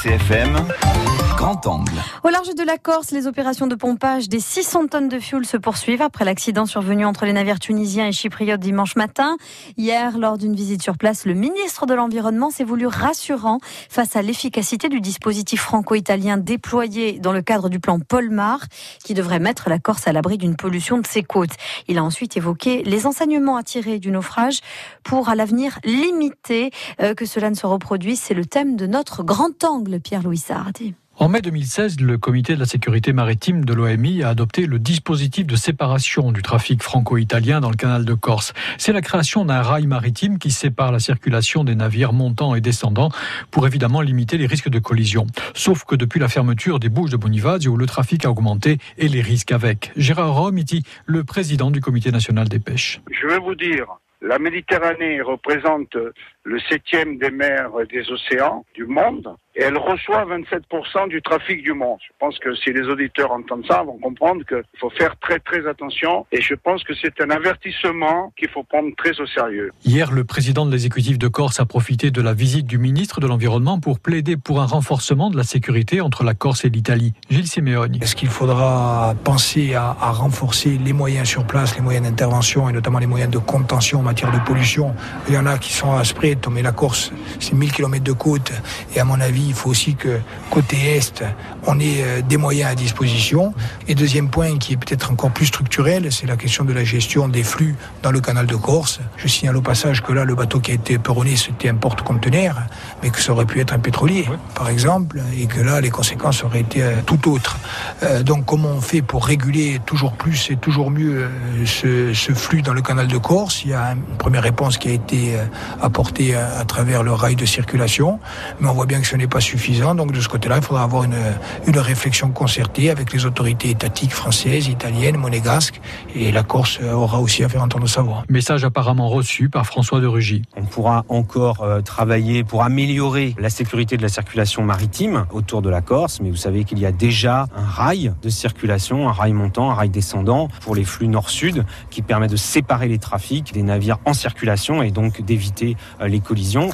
RCFM, grand angle. Au large de la Corse, les opérations de pompage des 600 tonnes de fioul se poursuivent après l'accident survenu entre les navires tunisiens et chypriotes dimanche matin. Hier, lors d'une visite sur place, le ministre de l'Environnement s'est voulu rassurant face à l'efficacité du dispositif franco-italien déployé dans le cadre du plan Polmar, qui devrait mettre la Corse à l'abri d'une pollution de ses côtes. Il a ensuite évoqué les enseignements à tirer du naufrage pour, à l'avenir, limiter euh, que cela ne se reproduise. C'est le thème de notre grand angle, Pierre-Louis Sardi. En mai 2016, le comité de la sécurité maritime de l'OMI a adopté le dispositif de séparation du trafic franco-italien dans le canal de Corse. C'est la création d'un rail maritime qui sépare la circulation des navires montants et descendants pour évidemment limiter les risques de collision. Sauf que depuis la fermeture des bouches de Bonifacio, le trafic a augmenté et les risques avec. Gérard Romiti, le président du comité national des pêches. Je vais vous dire, la Méditerranée représente le septième des mers des océans du monde et elle reçoit 27% du trafic du monde. Je pense que si les auditeurs entendent ça, vont comprendre qu'il faut faire très très attention et je pense que c'est un avertissement qu'il faut prendre très au sérieux. Hier, le président de l'exécutif de Corse a profité de la visite du ministre de l'Environnement pour plaider pour un renforcement de la sécurité entre la Corse et l'Italie. Gilles Simeoni. Est-ce qu'il faudra penser à, à, renforcer les moyens sur place, les moyens d'intervention et notamment les moyens de contention en matière de pollution? Il y en a qui sont à Mais la Corse, c'est 1000 km de côte et à mon avis, il faut aussi que côté Est, on ait des moyens à disposition. Et deuxième point qui est peut-être encore plus structurel, c'est la question de la gestion des flux dans le canal de Corse. Je signale au passage que là, le bateau qui a été peronné, c'était un porte-conteneur, mais que ça aurait pu être un pétrolier, par exemple, et que là, les conséquences auraient été tout autres. Euh, donc, comment on fait pour réguler toujours plus et toujours mieux ce, ce, flux dans le canal de Corse? Il y a une première réponse qui a été apportée à, à travers le rail de circulation, mais on voit bien que ce n'est pas suffisant. Donc, de ce côté-là, il faudra avoir une, une réflexion concertée avec les autorités étatiques françaises, italiennes, monégasques, et la Corse aura aussi à faire entendre sa voix. Message apparemment reçu par François de Rugy. On pourra encore euh, travailler pour améliorer la sécurité de la circulation maritime autour de la Corse, mais vous savez qu'il y a déjà un rail de circulation, un rail montant, un rail descendant pour les flux nord-sud qui permet de séparer les trafics des navires en circulation et donc d'éviter euh, les collisions.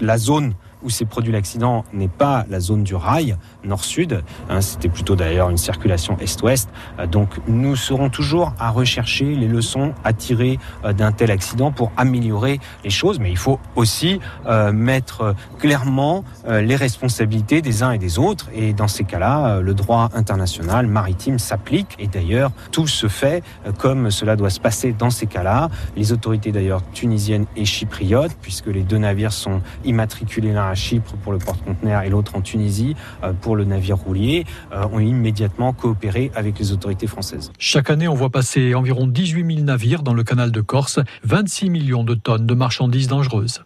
La zone où s'est produit l'accident n'est pas la zone du rail nord-sud. Hein, C'était plutôt d'ailleurs une circulation est-ouest. Euh, donc nous serons toujours à rechercher les leçons à tirer euh, d'un tel accident pour améliorer les choses. Mais il faut aussi euh, mettre clairement les responsabilités des uns et des autres. Et dans ces cas-là, le droit international maritime s'applique. Et d'ailleurs, tout se fait comme cela doit se passer dans ces cas-là. Les autorités d'ailleurs tunisiennes et chypriotes, puisque les deux navires sont immatriculés l'un à Chypre pour le porte-conteneur et l'autre en Tunisie euh, pour le navire roulier, euh, ont immédiatement coopéré avec les autorités françaises. Chaque année, on voit passer environ 18 000 navires dans le canal de Corse, 26 millions de tonnes de marchandises dangereuses.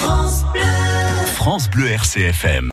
France Bleu, France Bleu RCFM.